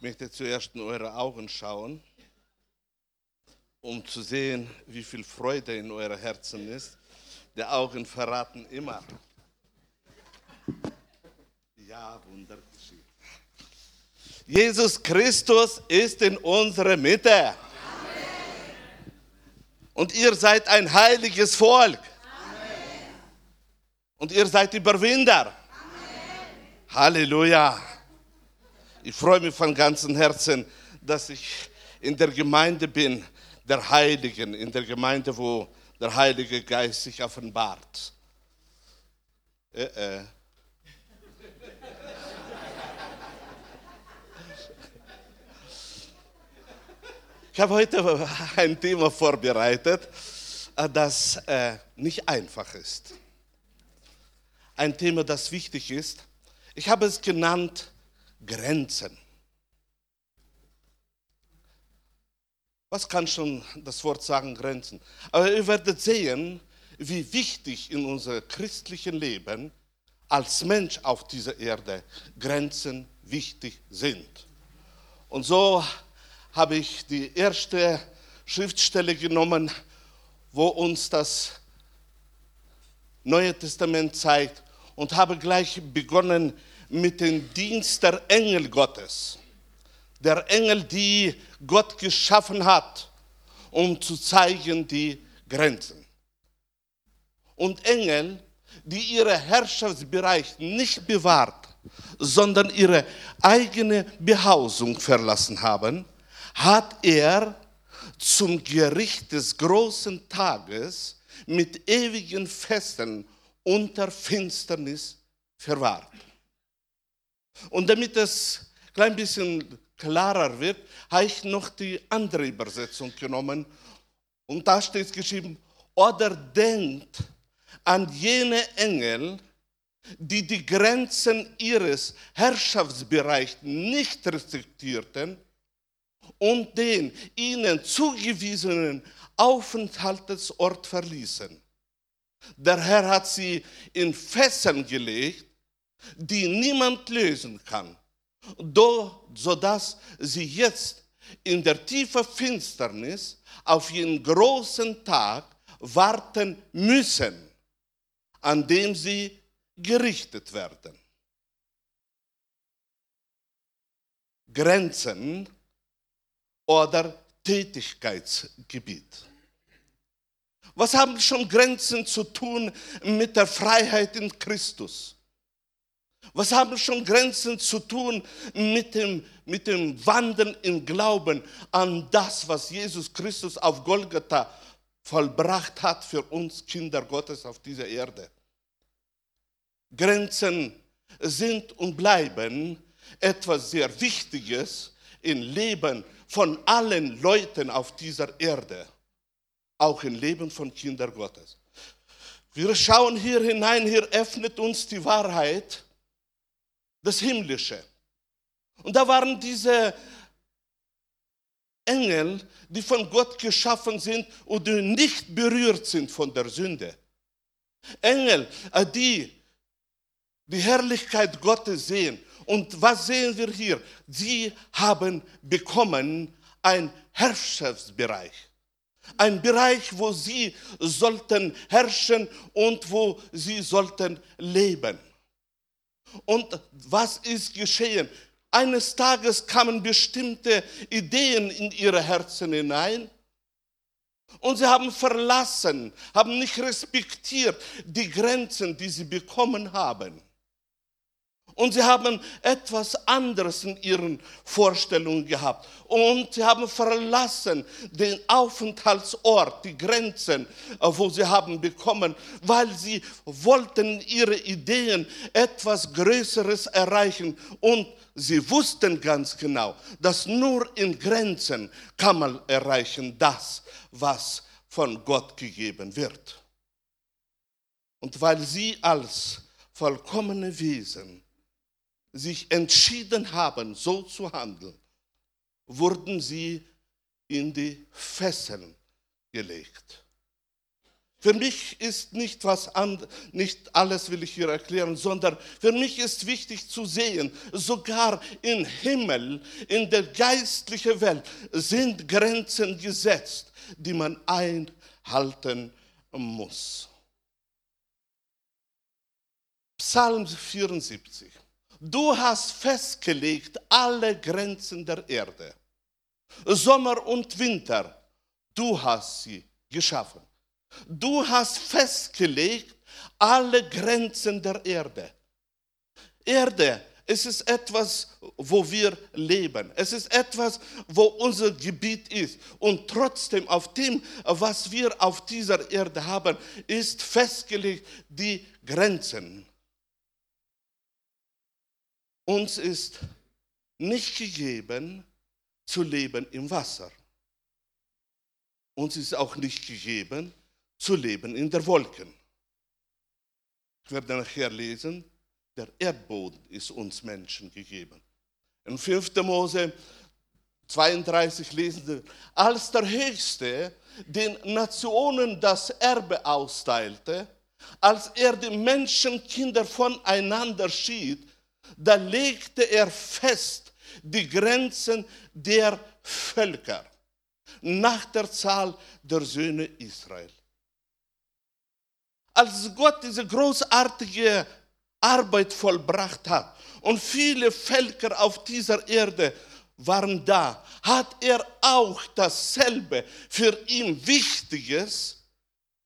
Ich möchte zuerst in eure Augen schauen, um zu sehen, wie viel Freude in euren Herzen ist. Die Augen verraten immer. Ja, Wunder. Jesus Christus ist in unserer Mitte. Und ihr seid ein heiliges Volk. Und ihr seid Überwinder. Halleluja. Ich freue mich von ganzem Herzen, dass ich in der Gemeinde bin, der Heiligen, in der Gemeinde, wo der Heilige Geist sich offenbart. Äh, äh. Ich habe heute ein Thema vorbereitet, äh, das äh, nicht einfach ist. Ein Thema, das wichtig ist. Ich habe es genannt Grenzen. Was kann schon das Wort sagen, Grenzen? Aber ihr werdet sehen, wie wichtig in unserem christlichen Leben als Mensch auf dieser Erde Grenzen wichtig sind. Und so habe ich die erste Schriftstelle genommen, wo uns das Neue Testament zeigt und habe gleich begonnen mit dem Dienst der Engel Gottes. Der Engel, die Gott geschaffen hat, um zu zeigen die Grenzen. Und Engel, die ihre Herrschaftsbereich nicht bewahrt, sondern ihre eigene Behausung verlassen haben, hat er zum Gericht des großen Tages mit ewigen Festen unter Finsternis verwahrt. Und damit es ein klein bisschen klarer wird, habe ich noch die andere Übersetzung genommen. Und da steht geschrieben, oder denkt an jene Engel, die die Grenzen ihres Herrschaftsbereichs nicht respektierten und den ihnen zugewiesenen Aufenthaltsort verließen. Der Herr hat sie in Fesseln gelegt die niemand lösen kann, sodass sie jetzt in der tiefen Finsternis auf ihren großen Tag warten müssen, an dem sie gerichtet werden. Grenzen oder Tätigkeitsgebiet. Was haben schon Grenzen zu tun mit der Freiheit in Christus? Was haben schon Grenzen zu tun mit dem, mit dem Wandeln im Glauben an das, was Jesus Christus auf Golgatha vollbracht hat für uns Kinder Gottes auf dieser Erde? Grenzen sind und bleiben etwas sehr Wichtiges im Leben von allen Leuten auf dieser Erde, auch im Leben von Kindern Gottes. Wir schauen hier hinein, hier öffnet uns die Wahrheit das Himmlische. Und da waren diese Engel, die von Gott geschaffen sind und die nicht berührt sind von der Sünde. Engel, äh, die die Herrlichkeit Gottes sehen. Und was sehen wir hier? Sie haben bekommen ein Herrschaftsbereich. Ein Bereich, wo sie sollten herrschen und wo sie sollten leben. Und was ist geschehen? Eines Tages kamen bestimmte Ideen in ihre Herzen hinein. Und sie haben verlassen, haben nicht respektiert die Grenzen, die sie bekommen haben. Und sie haben etwas anderes in ihren Vorstellungen gehabt. Und sie haben verlassen den Aufenthaltsort, die Grenzen, äh, wo sie haben bekommen, weil sie wollten ihre Ideen etwas Größeres erreichen. Und sie wussten ganz genau, dass nur in Grenzen kann man erreichen das, was von Gott gegeben wird. Und weil sie als vollkommene Wesen sich entschieden haben, so zu handeln, wurden sie in die Fesseln gelegt. Für mich ist nicht was an, nicht alles will ich hier erklären, sondern für mich ist wichtig zu sehen, sogar im Himmel, in der geistlichen Welt sind Grenzen gesetzt, die man einhalten muss. Psalm 74. Du hast festgelegt alle Grenzen der Erde. Sommer und Winter, du hast sie geschaffen. Du hast festgelegt alle Grenzen der Erde. Erde, es ist etwas, wo wir leben. Es ist etwas, wo unser Gebiet ist. Und trotzdem auf dem, was wir auf dieser Erde haben, ist festgelegt die Grenzen. Uns ist nicht gegeben zu leben im Wasser. Uns ist auch nicht gegeben zu leben in der Wolken. Ich werde nachher lesen, der Erdboden ist uns Menschen gegeben. In 5. Mose 32 lesen Sie, als der Höchste den Nationen das Erbe austeilte, als er die Menschenkinder voneinander schied, da legte er fest die Grenzen der Völker nach der Zahl der Söhne Israel. Als Gott diese großartige Arbeit vollbracht hat und viele Völker auf dieser Erde waren da, hat er auch dasselbe für ihn Wichtiges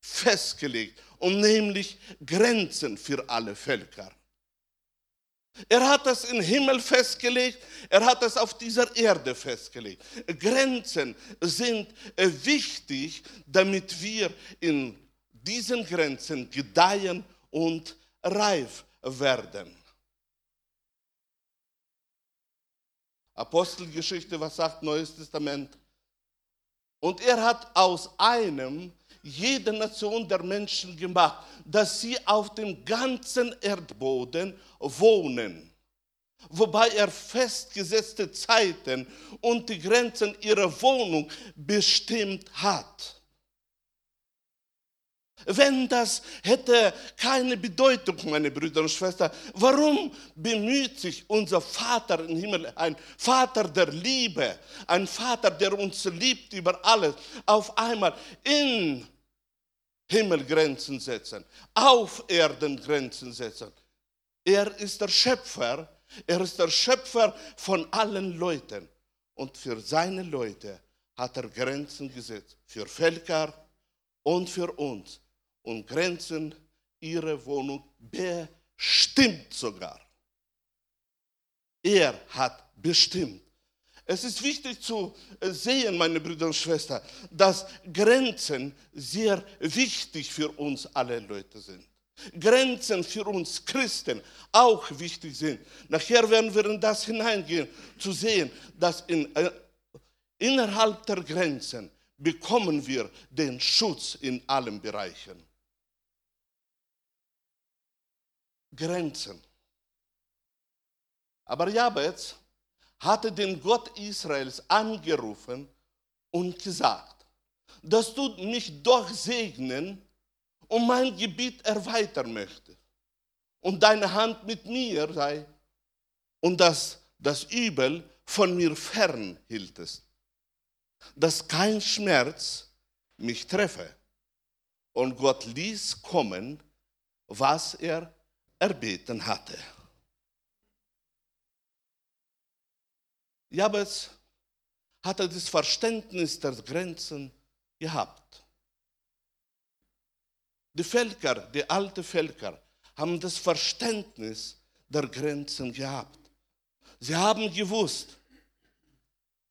festgelegt, und nämlich Grenzen für alle Völker. Er hat das im Himmel festgelegt, er hat das auf dieser Erde festgelegt. Grenzen sind äh, wichtig, damit wir in diesen Grenzen gedeihen und reif werden. Apostelgeschichte, was sagt Neues Testament? Und er hat aus einem jede Nation der Menschen gemacht, dass sie auf dem ganzen Erdboden wohnen. Wobei er festgesetzte Zeiten und die Grenzen ihrer Wohnung bestimmt hat. Wenn das hätte keine Bedeutung, meine Brüder und Schwestern, warum bemüht sich unser Vater im Himmel, ein Vater der Liebe, ein Vater, der uns liebt über alles, auf einmal in Himmelgrenzen setzen, auf Erden Grenzen setzen. Er ist der Schöpfer, er ist der Schöpfer von allen Leuten. Und für seine Leute hat er Grenzen gesetzt, für Völker und für uns. Und Grenzen ihre Wohnung bestimmt sogar. Er hat bestimmt. Es ist wichtig zu sehen, meine Brüder und Schwestern, dass Grenzen sehr wichtig für uns alle Leute sind. Grenzen für uns Christen auch wichtig sind. Nachher werden wir in das hineingehen, zu sehen, dass in, äh, innerhalb der Grenzen bekommen wir den Schutz in allen Bereichen. Grenzen. Aber Jabez hatte den Gott Israels angerufen und gesagt, dass du mich doch segnen und mein Gebiet erweitern möchtest und deine Hand mit mir sei und dass das Übel von mir fern hieltest, dass kein Schmerz mich treffe. Und Gott ließ kommen, was er erbeten hatte. Jabez hatte das Verständnis der Grenzen gehabt. Die Völker, die alten Völker, haben das Verständnis der Grenzen gehabt. Sie haben gewusst,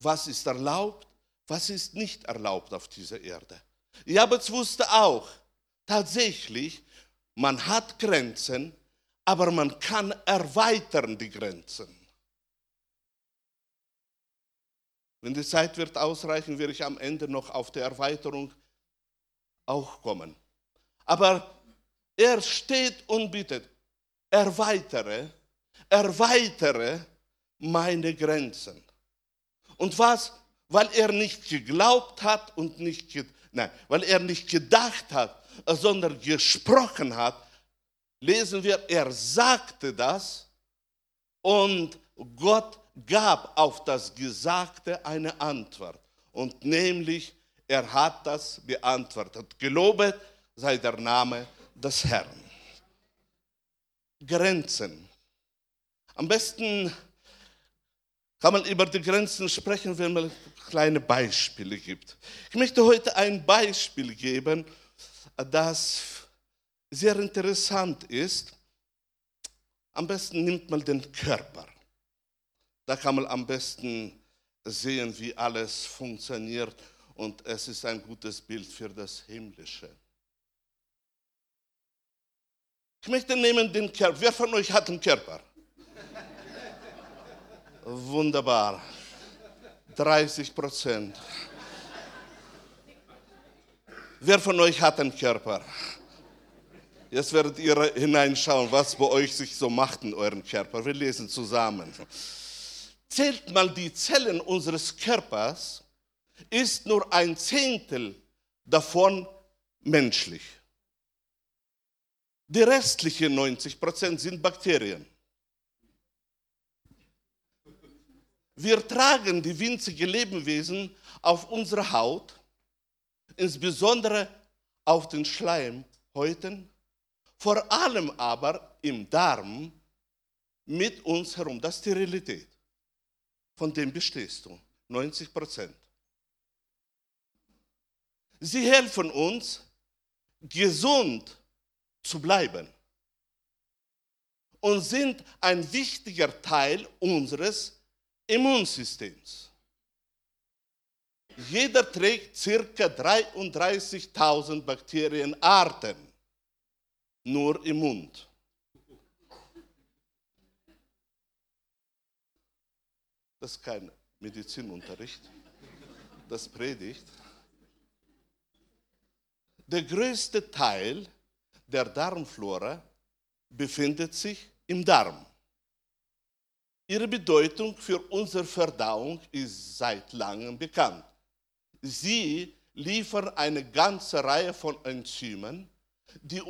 was ist erlaubt, was ist nicht erlaubt auf dieser Erde. Jabez wusste auch, tatsächlich, man hat Grenzen, aber man kann erweitern die Grenzen. Wenn die Zeit wird ausreichen, werde ich am Ende noch auf die Erweiterung auch kommen. Aber er steht und bittet, erweitere, erweitere meine Grenzen. Und was? Weil er nicht geglaubt hat und nicht, Nein, weil er nicht gedacht hat, sondern gesprochen hat, lesen wir, er sagte das und Gott gab auf das Gesagte eine Antwort. Und nämlich, er hat das beantwortet. Gelobet sei der Name des Herrn. Grenzen. Am besten kann man über die Grenzen sprechen, wenn man kleine Beispiele gibt. Ich möchte heute ein Beispiel geben, das sehr interessant ist. Am besten nimmt man den Körper. Da kann man am besten sehen, wie alles funktioniert und es ist ein gutes Bild für das Himmlische. Ich möchte nehmen den Körper. Wer von euch hat einen Körper? Wunderbar. 30 Prozent. Wer von euch hat einen Körper? Jetzt werdet ihr hineinschauen, was bei euch sich so macht in eurem Körper. Wir lesen zusammen. Zählt mal die Zellen unseres Körpers, ist nur ein Zehntel davon menschlich. Die restlichen 90 Prozent sind Bakterien. Wir tragen die winzigen Lebewesen auf unserer Haut, insbesondere auf den Schleimhäuten, vor allem aber im Darm mit uns herum. Das Realität. Von dem bestehst du. 90 Prozent. Sie helfen uns, gesund zu bleiben und sind ein wichtiger Teil unseres Immunsystems. Jeder trägt circa 33.000 Bakterienarten nur im Mund. Das ist kein Medizinunterricht, das predigt. Der größte Teil der Darmflora befindet sich im Darm. Ihre Bedeutung für unsere Verdauung ist seit langem bekannt. Sie liefern eine ganze Reihe von Enzymen, die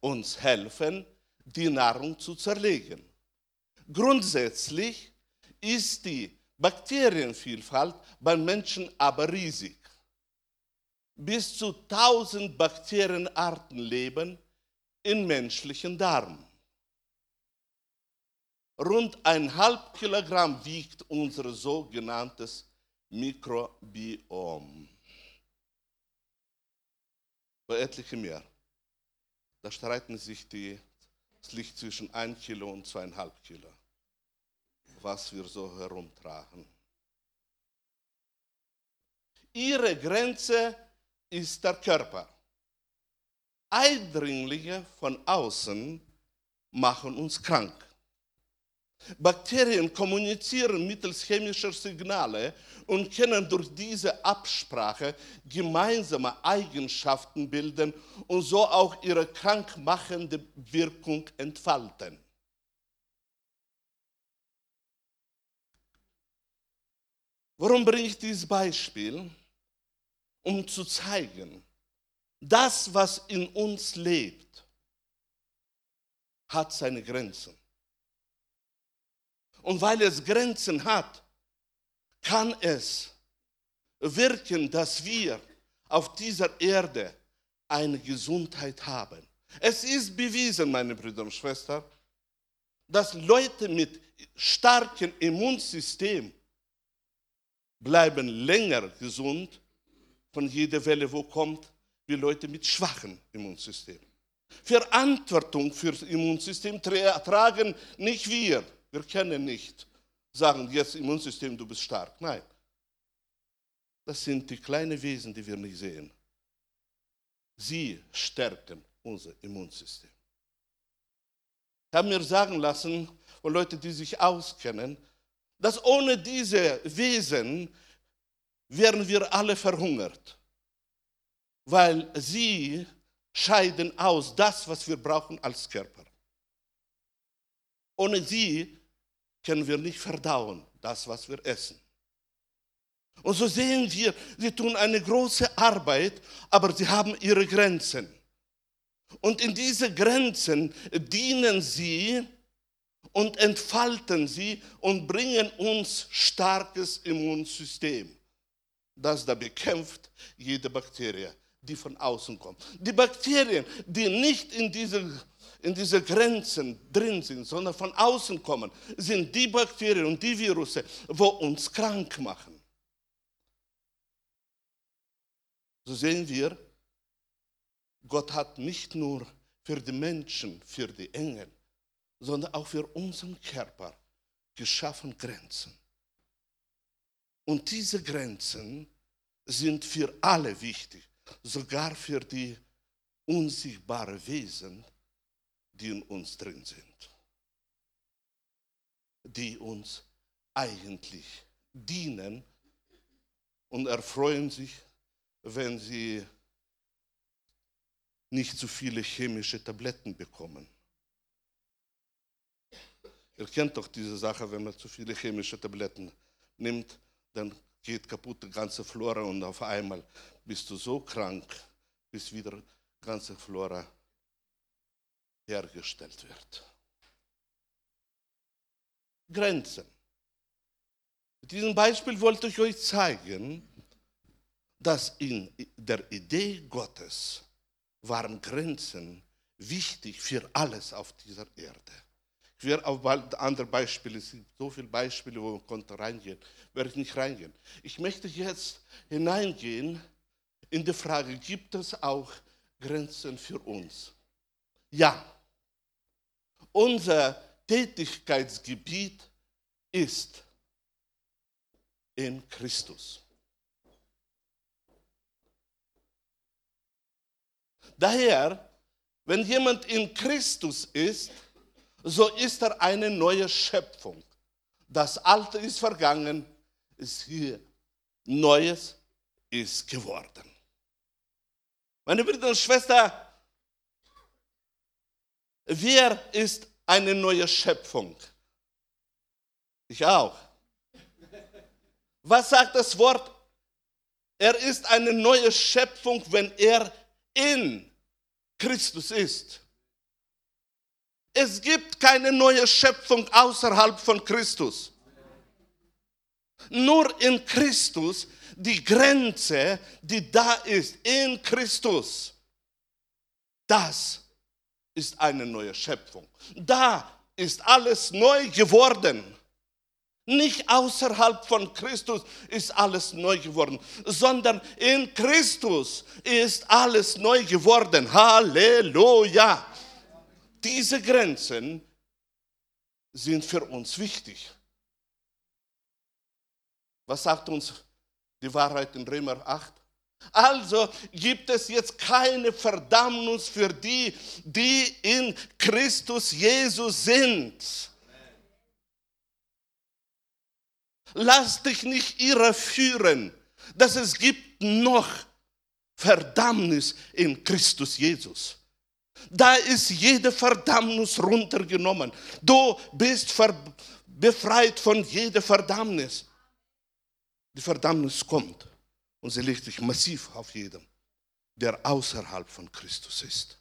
uns helfen, die Nahrung zu zerlegen. Grundsätzlich ist die Bakterienvielfalt beim Menschen aber riesig. Bis zu 1000 Bakterienarten leben in menschlichen Darm. Rund ein halb Kilogramm wiegt unser sogenanntes Mikrobiom. Bei etlichen mehr. Da streiten sich die, es liegt zwischen ein Kilo und zweieinhalb Kilo, was wir so herumtragen. Ihre Grenze ist der Körper. Eindringlinge von außen machen uns krank. Bakterien kommunizieren mittels chemischer Signale und können durch diese Absprache gemeinsame Eigenschaften bilden und so auch ihre krankmachende Wirkung entfalten. Warum bringe ich dieses Beispiel? Um zu zeigen, das, was in uns lebt, hat seine Grenzen. Und weil es Grenzen hat, kann es wirken, dass wir auf dieser Erde eine Gesundheit haben. Es ist bewiesen, meine Brüder und Schwestern, dass Leute mit starkem Immunsystem bleiben länger gesund von jeder Welle, wo kommt, wie Leute mit schwachem Immunsystem. Verantwortung für das Immunsystem tragen nicht wir, wir können nicht sagen, jetzt Immunsystem, du bist stark. Nein. Das sind die kleinen Wesen, die wir nicht sehen. Sie stärken unser Immunsystem. Ich habe mir sagen lassen von Leuten, die sich auskennen, dass ohne diese Wesen wären wir alle verhungert, weil sie scheiden aus das, was wir brauchen als Körper. Ohne sie können wir nicht verdauen, das, was wir essen. Und so sehen wir, sie tun eine große Arbeit, aber sie haben ihre Grenzen. Und in diese Grenzen dienen sie und entfalten sie und bringen uns starkes Immunsystem, das da bekämpft jede Bakterie, die von außen kommt. Die Bakterien, die nicht in diese, in diese Grenzen drin sind, sondern von außen kommen, sind die Bakterien und die Virusse, wo uns krank machen. So sehen wir, Gott hat nicht nur für die Menschen, für die Engel, sondern auch für unseren Körper geschaffen Grenzen. Und diese Grenzen sind für alle wichtig, sogar für die unsichtbaren Wesen, die in uns drin sind, die uns eigentlich dienen und erfreuen sich, wenn sie nicht zu viele chemische Tabletten bekommen. Ihr kennt doch diese Sache, wenn man zu viele chemische Tabletten nimmt, dann geht kaputt die ganze Flora und auf einmal bist du so krank, bis wieder die ganze Flora hergestellt wird. Grenzen. Mit diesem Beispiel wollte ich euch zeigen, dass in der Idee Gottes waren Grenzen wichtig für alles auf dieser Erde. Ich werde auf andere Beispiele, es gibt so viele Beispiele, wo man konnte reingehen, werde ich nicht reingehen. Ich möchte jetzt hineingehen in die Frage, gibt es auch Grenzen für uns? Ja. Unser Tätigkeitsgebiet ist in Christus. Daher, wenn jemand in Christus ist, so ist er eine neue Schöpfung. Das Alte ist vergangen, ist hier. Neues ist geworden. Meine Brüder und Schwestern, wer ist eine neue Schöpfung? Ich auch. Was sagt das Wort? Er ist eine neue Schöpfung, wenn er in Christus ist. Es gibt keine neue Schöpfung außerhalb von Christus. Nur in Christus die Grenze, die da ist, in Christus, das ist eine neue Schöpfung. Da ist alles neu geworden. Nicht außerhalb von Christus ist alles neu geworden, sondern in Christus ist alles neu geworden. Halleluja. Diese Grenzen sind für uns wichtig. Was sagt uns die Wahrheit in Römer 8? Also gibt es jetzt keine Verdammnis für die, die in Christus Jesus sind. Lass dich nicht irreführen, dass es gibt noch Verdammnis in Christus Jesus. Da ist jede Verdammnis runtergenommen. Du bist befreit von jeder Verdammnis. Die Verdammnis kommt und sie legt sich massiv auf jedem, der außerhalb von Christus ist.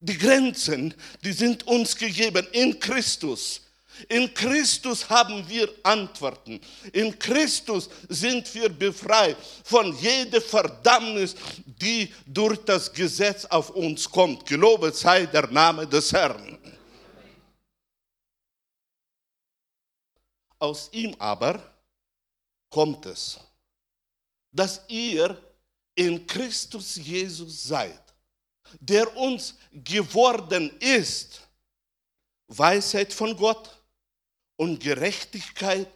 Die Grenzen, die sind uns gegeben in Christus. In Christus haben wir Antworten. In Christus sind wir befreit von jeder Verdammnis, die durch das Gesetz auf uns kommt. Gelobet sei der Name des Herrn. Aus ihm aber kommt es, dass ihr in Christus Jesus seid, der uns geworden ist, Weisheit von Gott, und Gerechtigkeit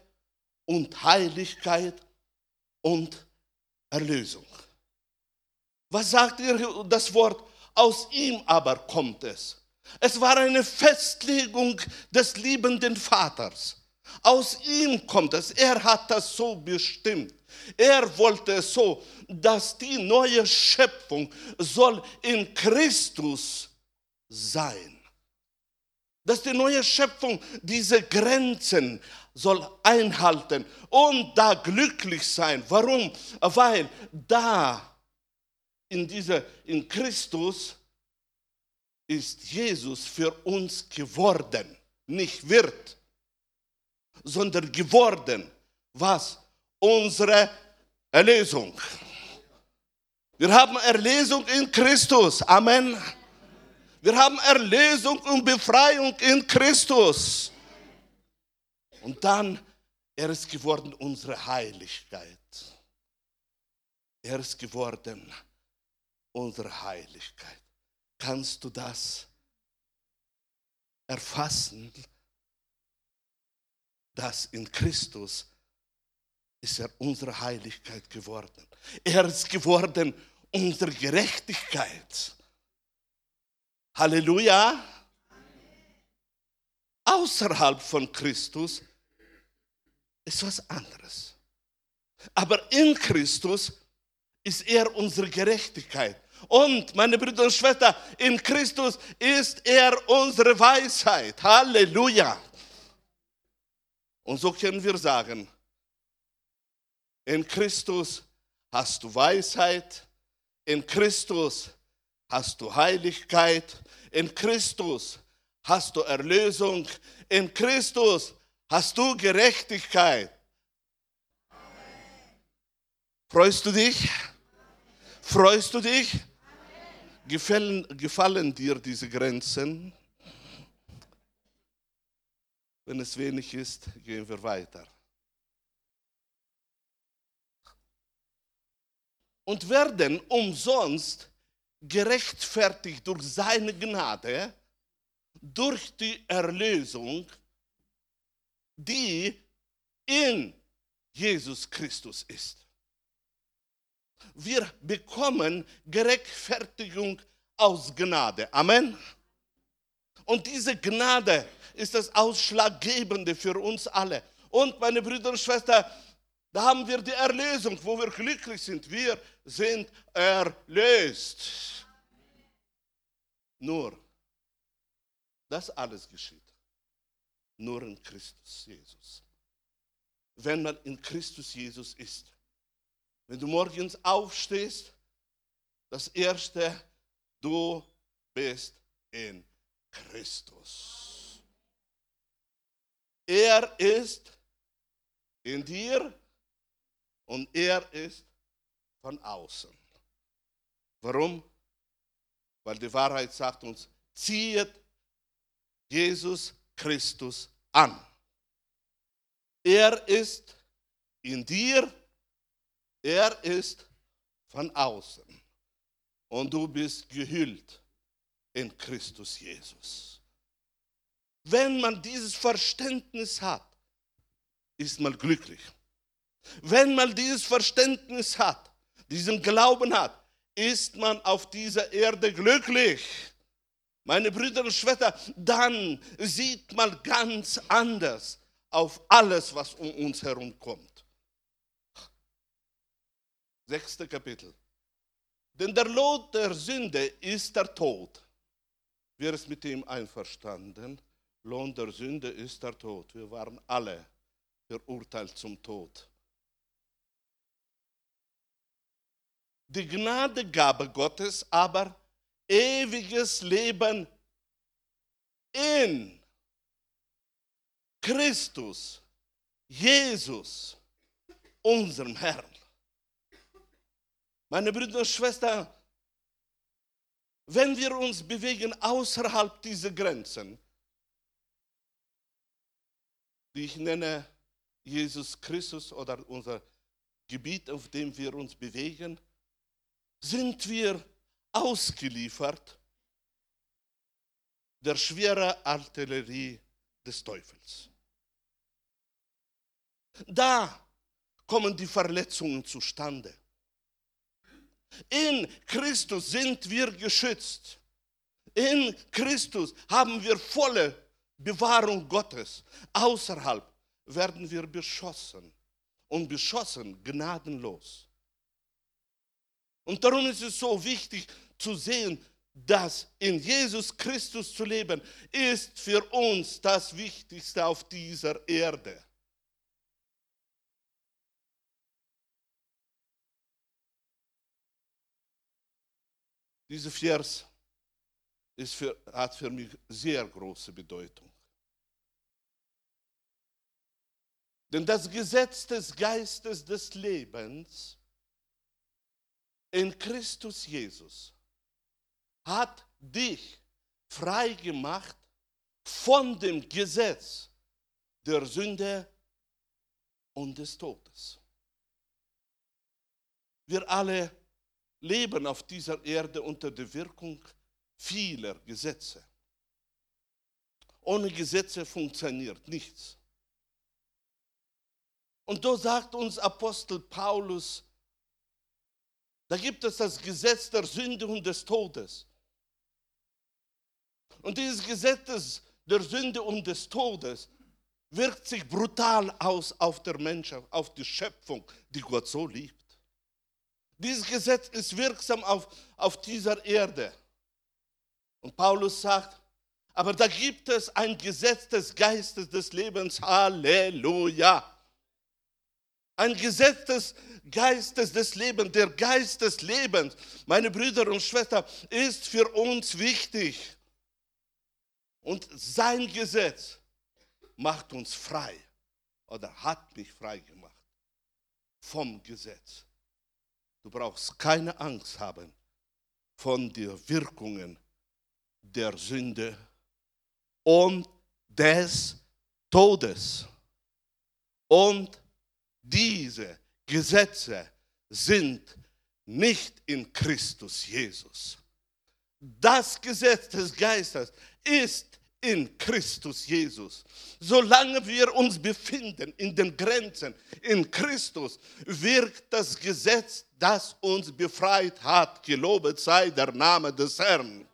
und Heiligkeit und Erlösung. Was sagt ihr das Wort? Aus ihm aber kommt es. Es war eine Festlegung des liebenden Vaters. Aus ihm kommt es. Er hat das so bestimmt. Er wollte es so, dass die neue Schöpfung soll in Christus sein. Dass die neue Schöpfung diese Grenzen soll einhalten und da glücklich sein. Warum? Weil da in dieser in Christus ist Jesus für uns geworden, nicht wird, sondern geworden. Was? Unsere Erlösung. Wir haben Erlösung in Christus. Amen. Wir haben Erlösung und Befreiung in Christus. Und dann, er ist geworden unsere Heiligkeit. Er ist geworden unsere Heiligkeit. Kannst du das erfassen, dass in Christus ist er unsere Heiligkeit geworden. Er ist geworden unsere Gerechtigkeit. Halleluja. Außerhalb von Christus ist was anderes. Aber in Christus ist er unsere Gerechtigkeit. Und, meine Brüder und Schwestern, in Christus ist er unsere Weisheit. Halleluja. Und so können wir sagen, in Christus hast du Weisheit, in Christus hast du Heiligkeit, in Christus hast du Erlösung, in Christus hast du Gerechtigkeit. Freust du dich? Freust du dich? Gefallen, gefallen dir diese Grenzen? Wenn es wenig ist, gehen wir weiter. Und werden umsonst gerechtfertigt durch seine Gnade, durch die Erlösung, die in Jesus Christus ist. Wir bekommen Gerechtfertigung aus Gnade. Amen. Und diese Gnade ist das Ausschlaggebende für uns alle. Und meine Brüder und Schwestern, da haben wir die Erlösung, wo wir glücklich sind. Wir sind erlöst. Nur, das alles geschieht. Nur in Christus Jesus. Wenn man in Christus Jesus ist. Wenn du morgens aufstehst, das Erste, du bist in Christus. Er ist in dir und er ist von außen. Warum? Weil die Wahrheit sagt uns, zieht Jesus Christus an. Er ist in dir, er ist von außen. Und du bist gehüllt in Christus Jesus. Wenn man dieses Verständnis hat, ist man glücklich. Wenn man dieses Verständnis hat, diesen Glauben hat, ist man auf dieser Erde glücklich. Meine Brüder und Schwestern, dann sieht man ganz anders auf alles, was um uns herum kommt. Sechste Kapitel. Denn der Lohn der Sünde ist der Tod. Wer ist mit ihm einverstanden? Lohn der Sünde ist der Tod. Wir waren alle verurteilt zum Tod. Die Gnadegabe Gottes, aber ewiges Leben in Christus, Jesus, unserem Herrn. Meine Brüder und Schwestern, wenn wir uns bewegen außerhalb dieser Grenzen, die ich nenne Jesus Christus oder unser Gebiet, auf dem wir uns bewegen, sind wir ausgeliefert der schweren Artillerie des Teufels. Da kommen die Verletzungen zustande. In Christus sind wir geschützt. In Christus haben wir volle Bewahrung Gottes. Außerhalb werden wir beschossen und beschossen gnadenlos. Und darum ist es so wichtig zu sehen, dass in Jesus Christus zu leben, ist für uns das Wichtigste auf dieser Erde. Dieser Vers ist für, hat für mich sehr große Bedeutung. Denn das Gesetz des Geistes des Lebens in Christus Jesus hat dich frei gemacht von dem Gesetz der Sünde und des Todes. Wir alle leben auf dieser Erde unter der Wirkung vieler Gesetze. Ohne Gesetze funktioniert nichts. Und da sagt uns Apostel Paulus, da gibt es das Gesetz der Sünde und des Todes. Und dieses Gesetz der Sünde und des Todes wirkt sich brutal aus auf der Menschheit, auf die Schöpfung, die Gott so liebt. Dieses Gesetz ist wirksam auf, auf dieser Erde. Und Paulus sagt, aber da gibt es ein Gesetz des Geistes des Lebens. Halleluja. Ein Gesetz des Geistes des Lebens, der Geist des Lebens, meine Brüder und Schwestern, ist für uns wichtig. Und sein Gesetz macht uns frei oder hat mich frei gemacht vom Gesetz. Du brauchst keine Angst haben von den Wirkungen der Sünde und des Todes. Und diese Gesetze sind nicht in Christus Jesus. Das Gesetz des Geistes ist in Christus Jesus. Solange wir uns befinden in den Grenzen in Christus, wirkt das Gesetz, das uns befreit hat. Gelobet sei der Name des Herrn.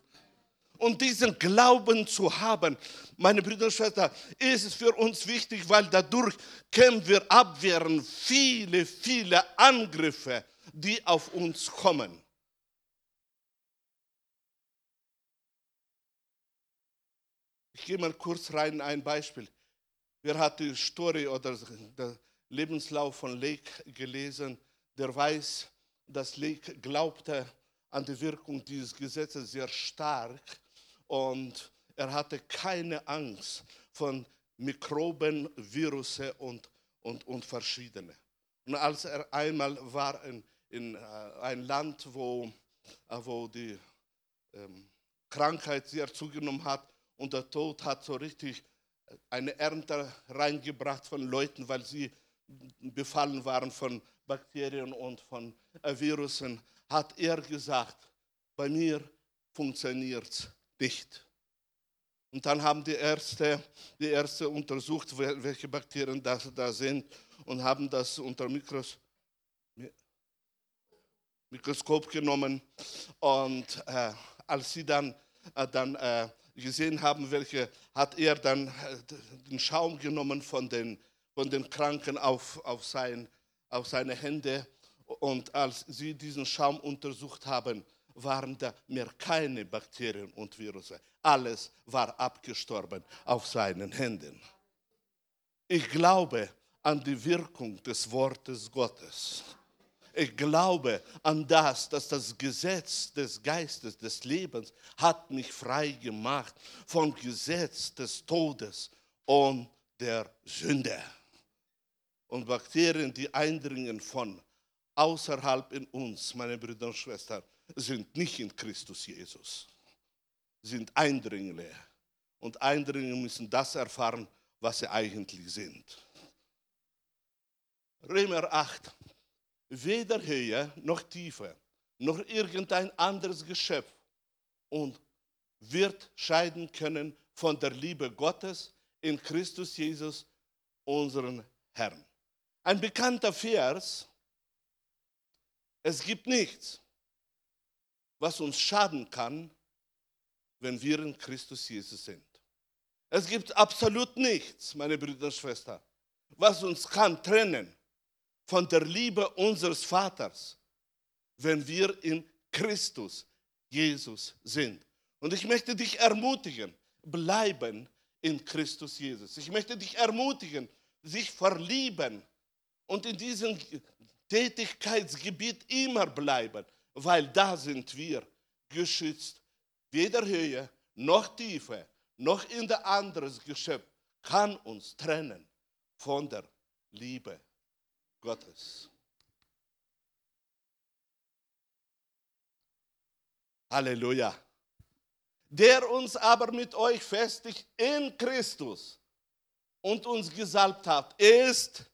Und diesen Glauben zu haben, meine Brüder und Schwestern, ist es für uns wichtig, weil dadurch können wir abwehren viele, viele Angriffe, die auf uns kommen. Ich gehe mal kurz rein in ein Beispiel. Wer hat die Story oder den Lebenslauf von Lake gelesen, der weiß, dass Lake glaubte an die Wirkung dieses Gesetzes sehr stark und er hatte keine Angst von Mikroben, Virusse und, und, und verschiedene. Und als er einmal war in, in äh, ein Land, wo, äh, wo die ähm, Krankheit sehr zugenommen hat, und der Tod hat so richtig eine Ernte reingebracht von Leuten, weil sie befallen waren von Bakterien und von äh, Virussen, hat er gesagt, bei mir funktioniert es nicht. Und dann haben die Ärzte, die Ärzte untersucht, welche Bakterien das da sind und haben das unter Mikros, Mikroskop genommen. Und äh, als sie dann, äh, dann äh, gesehen haben, welche, hat er dann äh, den Schaum genommen von den, von den Kranken auf, auf, sein, auf seine Hände. Und als sie diesen Schaum untersucht haben, waren da mehr keine Bakterien und Virusse. Alles war abgestorben auf seinen Händen. Ich glaube an die Wirkung des Wortes Gottes. Ich glaube an das, dass das Gesetz des Geistes, des Lebens hat mich frei gemacht vom Gesetz des Todes und der Sünde. Und Bakterien, die eindringen von außerhalb in uns, meine Brüder und Schwestern, sind nicht in Christus Jesus, sind Eindringlinge. Und Eindringlinge müssen das erfahren, was sie eigentlich sind. Römer 8, weder höher noch tiefer, noch irgendein anderes Geschöpf und wird scheiden können von der Liebe Gottes in Christus Jesus, unseren Herrn. Ein bekannter Vers, es gibt nichts, was uns schaden kann, wenn wir in Christus Jesus sind. Es gibt absolut nichts, meine Brüder und Schwestern, was uns kann trennen von der Liebe unseres Vaters, wenn wir in Christus Jesus sind. Und ich möchte dich ermutigen, bleiben in Christus Jesus. Ich möchte dich ermutigen, sich verlieben und in diesem Tätigkeitsgebiet immer bleiben, weil da sind wir geschützt. Weder Höhe noch Tiefe noch in der anderes Geschöpf kann uns trennen von der Liebe Gottes. Halleluja. Der uns aber mit euch festigt in Christus und uns gesalbt hat, ist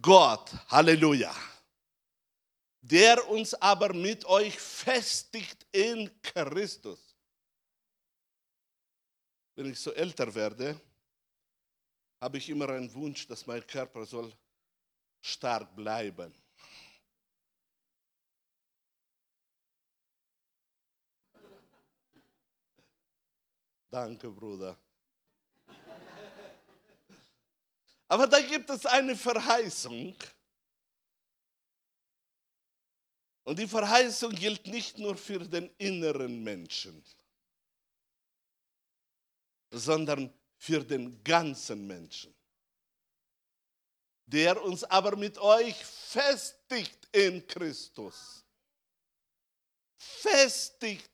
Gott. Halleluja. Der uns aber mit euch festigt in Christus. Wenn ich so älter werde, habe ich immer einen Wunsch, dass mein Körper soll stark bleiben. Danke, Bruder. Aber da gibt es eine Verheißung. Und die Verheißung gilt nicht nur für den inneren Menschen, sondern für den ganzen Menschen. Der uns aber mit euch festigt in Christus. Festigt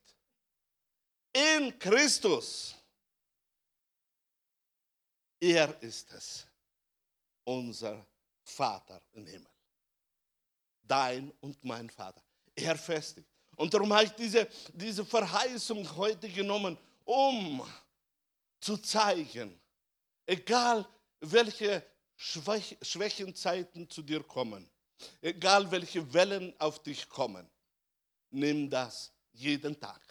in Christus. Er ist es, unser Vater im Himmel. Dein und mein Vater. Er festigt. Und darum habe ich diese, diese Verheißung heute genommen, um zu zeigen, egal welche Schwäch Schwächenzeiten zu dir kommen, egal welche Wellen auf dich kommen, nimm das jeden Tag.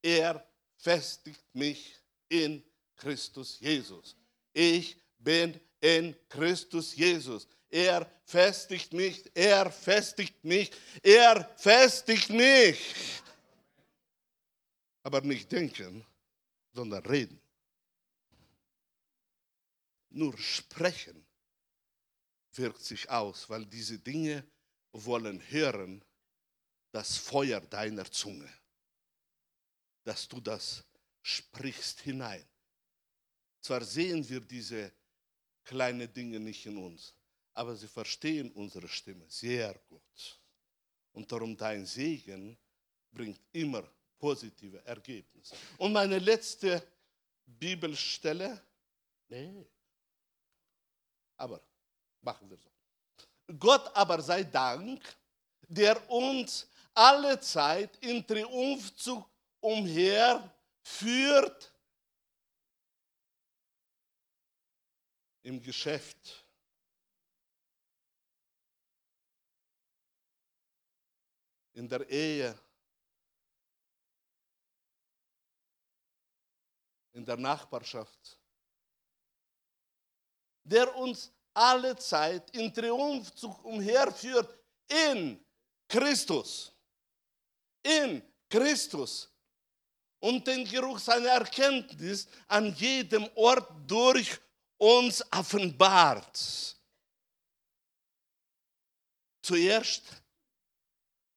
Er festigt mich in Christus Jesus. Ich bin in Christus Jesus. Er festigt mich, er festigt mich, er festigt mich. Aber nicht denken, sondern reden. Nur sprechen wirkt sich aus, weil diese Dinge wollen hören das Feuer deiner Zunge dass du das sprichst hinein. Zwar sehen wir diese kleinen Dinge nicht in uns, aber sie verstehen unsere Stimme sehr gut. Und darum dein Segen bringt immer positive Ergebnisse. Und meine letzte Bibelstelle, nee, aber machen wir so. Gott aber sei Dank, der uns alle Zeit in Triumphzug umher führt im Geschäft. In der Ehe, in der Nachbarschaft, der uns alle Zeit in Triumphzug umherführt in Christus. In Christus und den Geruch seiner Erkenntnis an jedem Ort durch uns offenbart. Zuerst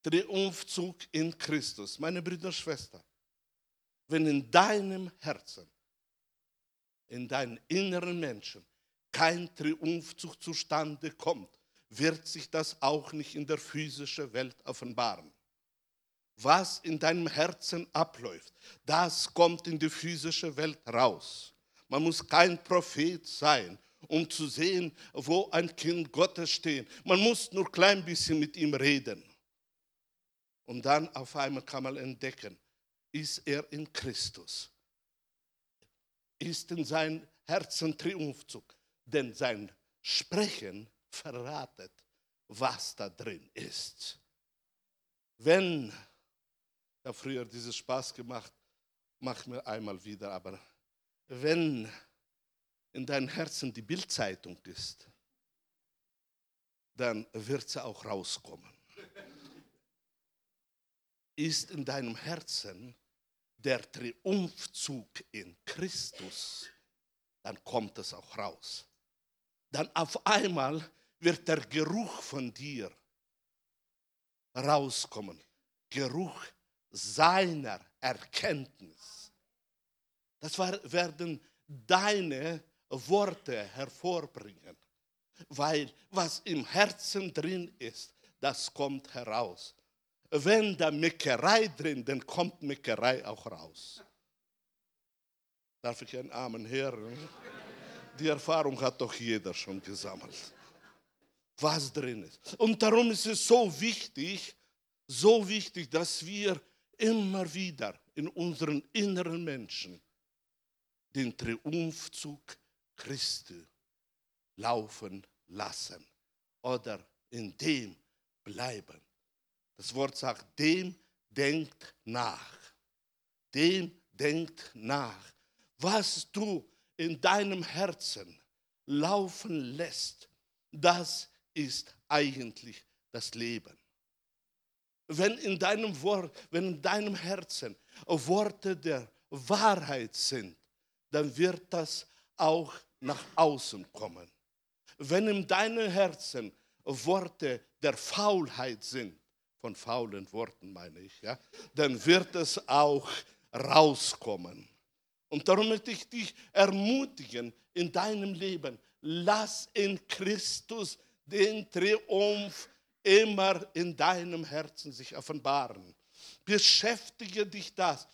Triumphzug in Christus. Meine Brüder und Schwestern, wenn in deinem Herzen, in deinen inneren Menschen kein Triumphzug zustande kommt, wird sich das auch nicht in der physischen Welt offenbaren was in deinem Herzen abläuft, das kommt in die physische Welt raus. Man muss kein Prophet sein, um zu sehen, wo ein Kind Gottes steht. Man muss nur ein klein bisschen mit ihm reden. Und dann auf einmal kann man entdecken, ist er in Christus? Ist in sein Herzen Triumphzug? Denn sein Sprechen verratet, was da drin ist. Wenn ja früher diesen Spaß gemacht, mach mir einmal wieder, aber wenn in deinem Herzen die Bildzeitung ist, dann wird sie auch rauskommen. Ist in deinem Herzen der Triumphzug in Christus, dann kommt es auch raus. Dann auf einmal wird der Geruch von dir rauskommen. Geruch seiner Erkenntnis. Das werden deine Worte hervorbringen, weil was im Herzen drin ist, das kommt heraus. Wenn da Meckerei drin, dann kommt Meckerei auch raus. Darf ich einen Amen hören? Die Erfahrung hat doch jeder schon gesammelt, was drin ist. Und darum ist es so wichtig, so wichtig, dass wir immer wieder in unseren inneren Menschen den Triumphzug Christi laufen lassen oder in dem bleiben. Das Wort sagt, dem denkt nach. Dem denkt nach. Was du in deinem Herzen laufen lässt, das ist eigentlich das Leben. Wenn in deinem Wort, wenn in deinem Herzen Worte der Wahrheit sind, dann wird das auch nach außen kommen. Wenn in deinem Herzen Worte der Faulheit sind, von faulen Worten meine ich, ja, dann wird es auch rauskommen. Und darum möchte ich dich ermutigen in deinem Leben, lass in Christus den Triumph immer in deinem Herzen sich offenbaren. Beschäftige dich das.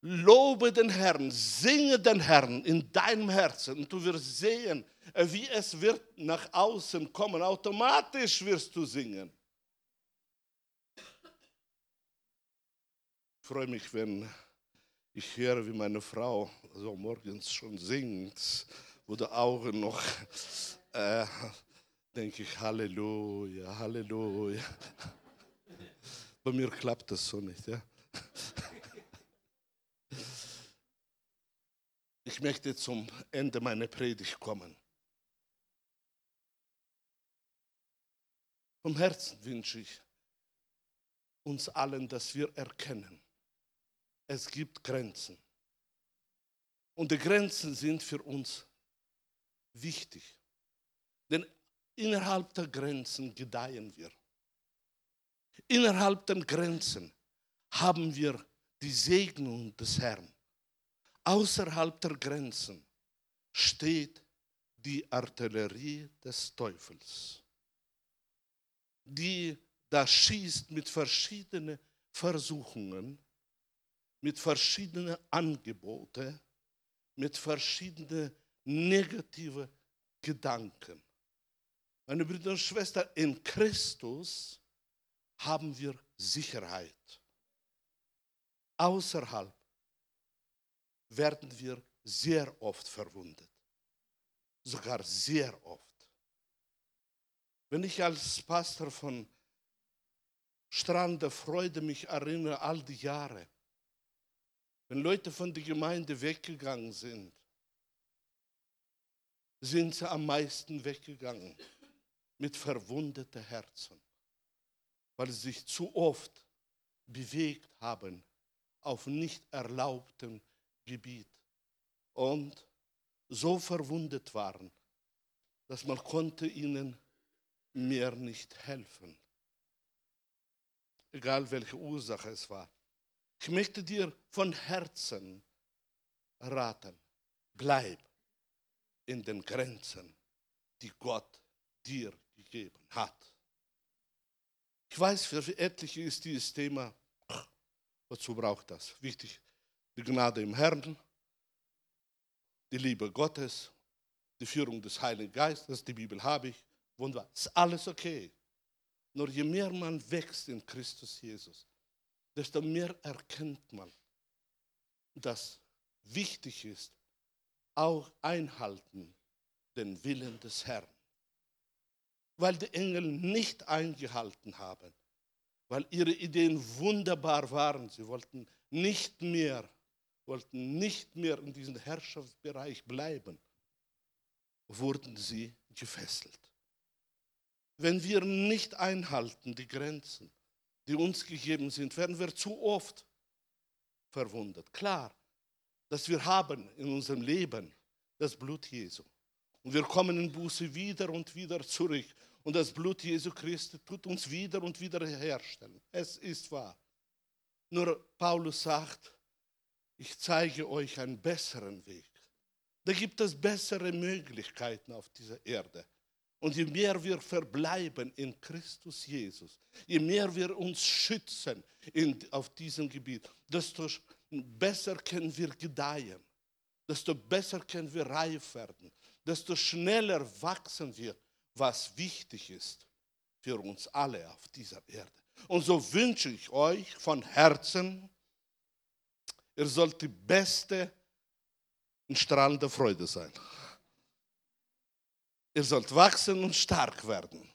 Lobe den Herrn, singe den Herrn in deinem Herzen und du wirst sehen, wie es wird nach außen kommen. Automatisch wirst du singen. Freue mich, wenn ich höre, wie meine Frau so morgens schon singt, wo die Augen noch, äh, denke ich, Halleluja, Halleluja. Bei mir klappt das so nicht. Ja? Ich möchte zum Ende meiner Predigt kommen. Vom Herzen wünsche ich uns allen, dass wir erkennen, es gibt Grenzen. Und die Grenzen sind für uns wichtig. Denn innerhalb der Grenzen gedeihen wir. Innerhalb der Grenzen haben wir die Segnung des Herrn. Außerhalb der Grenzen steht die Artillerie des Teufels, die da schießt mit verschiedenen Versuchungen mit verschiedenen Angeboten, mit verschiedenen negativen Gedanken. Meine Brüder und Schwestern, in Christus haben wir Sicherheit. Außerhalb werden wir sehr oft verwundet. Sogar sehr oft. Wenn ich als Pastor von Strand der Freude mich erinnere, all die Jahre, wenn Leute von der Gemeinde weggegangen sind, sind sie am meisten weggegangen mit verwundeten Herzen, weil sie sich zu oft bewegt haben auf nicht erlaubtem Gebiet und so verwundet waren, dass man konnte ihnen mehr nicht helfen, egal welche Ursache es war. Ich möchte dir von Herzen raten, bleib in den Grenzen, die Gott dir gegeben hat. Ich weiß, für etliche ist dieses Thema, wozu braucht das? Wichtig, die Gnade im Herrn, die Liebe Gottes, die Führung des Heiligen Geistes, die Bibel habe ich, wunderbar, ist alles okay. Nur je mehr man wächst in Christus Jesus, desto mehr erkennt man, dass wichtig ist, auch einhalten den Willen des Herrn. Weil die Engel nicht eingehalten haben, weil ihre Ideen wunderbar waren. Sie wollten nicht mehr, wollten nicht mehr in diesem Herrschaftsbereich bleiben, wurden sie gefesselt. Wenn wir nicht einhalten die Grenzen, die uns gegeben sind, werden wir zu oft verwundet. Klar, dass wir haben in unserem Leben das Blut Jesu. Und wir kommen in Buße wieder und wieder zurück. Und das Blut Jesu Christi tut uns wieder und wieder herstellen. Es ist wahr. Nur Paulus sagt, ich zeige euch einen besseren Weg. Da gibt es bessere Möglichkeiten auf dieser Erde. Und je mehr wir verbleiben in Christus Jesus, je mehr wir uns schützen in, auf diesem Gebiet, desto besser können wir gedeihen, desto besser können wir reif werden, desto schneller wachsen wir, was wichtig ist für uns alle auf dieser Erde. Und so wünsche ich euch von Herzen, ihr sollt die beste und strahlende Freude sein. Ihr sollt wachsen und stark werden.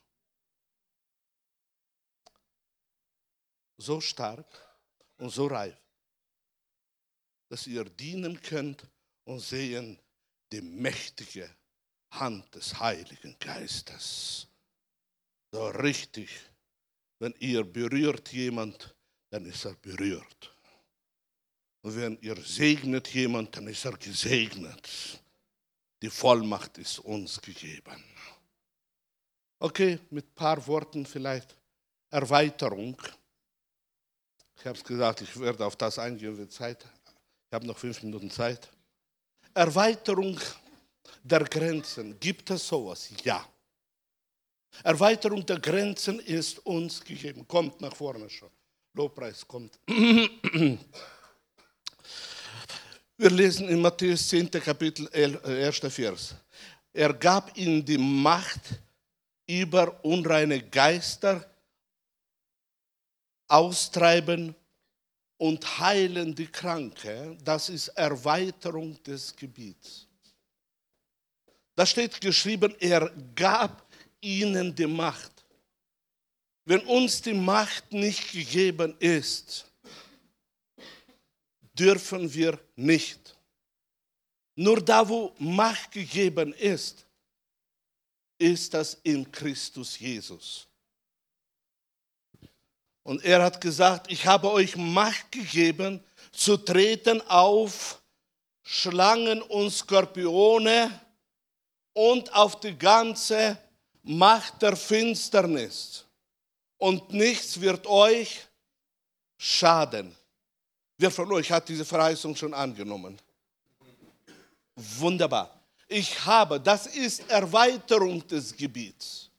So stark und so reif, dass ihr dienen könnt und sehen die mächtige Hand des Heiligen Geistes. So richtig, wenn ihr berührt jemand, dann ist er berührt. Und wenn ihr segnet jemand, dann ist er gesegnet. Die Vollmacht ist uns gegeben. Okay, mit ein paar Worten vielleicht Erweiterung. Ich habe es gesagt, ich werde auf das eingehen, Zeit. Ich habe noch fünf Minuten Zeit. Erweiterung der Grenzen. Gibt es sowas? Ja. Erweiterung der Grenzen ist uns gegeben. Kommt nach vorne schon. Lobpreis kommt. Wir lesen in Matthäus 10. Kapitel 1. Äh, Vers. Er gab ihnen die Macht über unreine Geister austreiben und heilen die Kranke. Das ist Erweiterung des Gebiets. Da steht geschrieben, er gab ihnen die Macht. Wenn uns die Macht nicht gegeben ist, dürfen wir nicht. Nur da, wo Macht gegeben ist, ist das in Christus Jesus. Und er hat gesagt, ich habe euch Macht gegeben, zu treten auf Schlangen und Skorpione und auf die ganze Macht der Finsternis. Und nichts wird euch schaden. Wer von euch hat diese Verheißung schon angenommen? Wunderbar. Ich habe, das ist Erweiterung des Gebiets.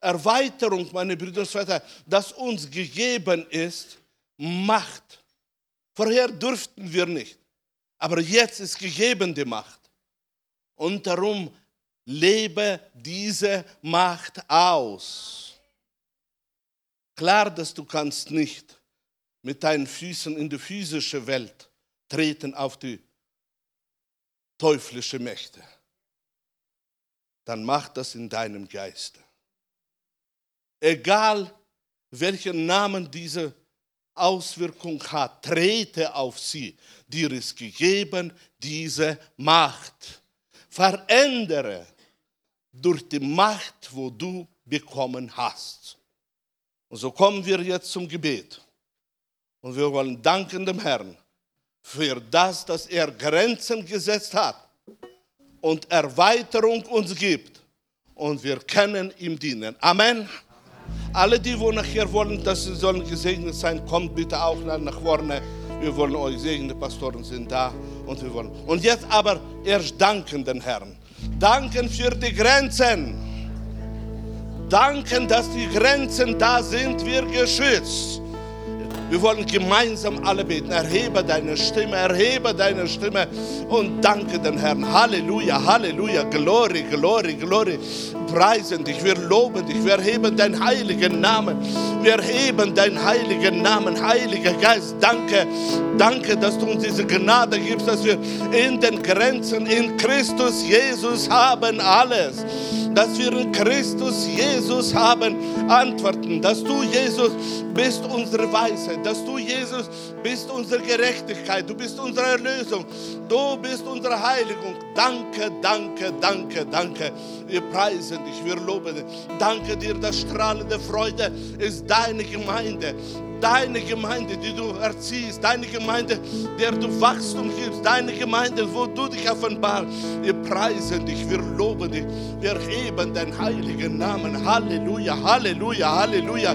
Erweiterung, meine Brüder und Schwestern, das uns gegeben ist, Macht. Vorher durften wir nicht, aber jetzt ist gegeben die Macht. Und darum lebe diese Macht aus. Klar, dass du kannst nicht mit deinen Füßen in die physische Welt treten auf die teuflische Mächte, dann mach das in deinem Geiste. Egal welchen Namen diese Auswirkung hat, trete auf sie. Dir ist gegeben diese Macht. Verändere durch die Macht, wo du bekommen hast. Und so kommen wir jetzt zum Gebet. Und wir wollen danken dem Herrn für das, dass er Grenzen gesetzt hat und Erweiterung uns gibt. Und wir können ihm dienen. Amen. Alle, die wo nachher wollen, dass sie sollen gesegnet sein, kommt bitte auch nach vorne. Wir wollen euch segnen, die Pastoren sind da und wir wollen. Und jetzt aber erst danken den Herrn. Danken für die Grenzen. Danken, dass die Grenzen da sind, wir geschützt. Wir wollen gemeinsam alle beten. Erhebe deine Stimme, erhebe deine Stimme und danke den Herrn. Halleluja, Halleluja, Glory, Glory, Glory. Preisen dich, wir loben dich, wir erheben deinen heiligen Namen. Wir erheben deinen heiligen Namen, Heiliger Geist. Danke, danke, dass du uns diese Gnade gibst, dass wir in den Grenzen in Christus Jesus haben alles dass wir in Christus Jesus haben Antworten, dass du Jesus bist unsere Weisheit, dass du Jesus bist unsere Gerechtigkeit, du bist unsere Erlösung, du bist unsere Heiligung. Danke, danke, danke, danke. Wir preisen dich, wir loben dich. Danke dir, das strahlende Freude ist deine Gemeinde deine Gemeinde, die du erziehst, deine Gemeinde, der du Wachstum gibst, deine Gemeinde, wo du dich offenbarst. Wir preisen dich, wir loben dich, wir heben deinen heiligen Namen. Halleluja, Halleluja, Halleluja.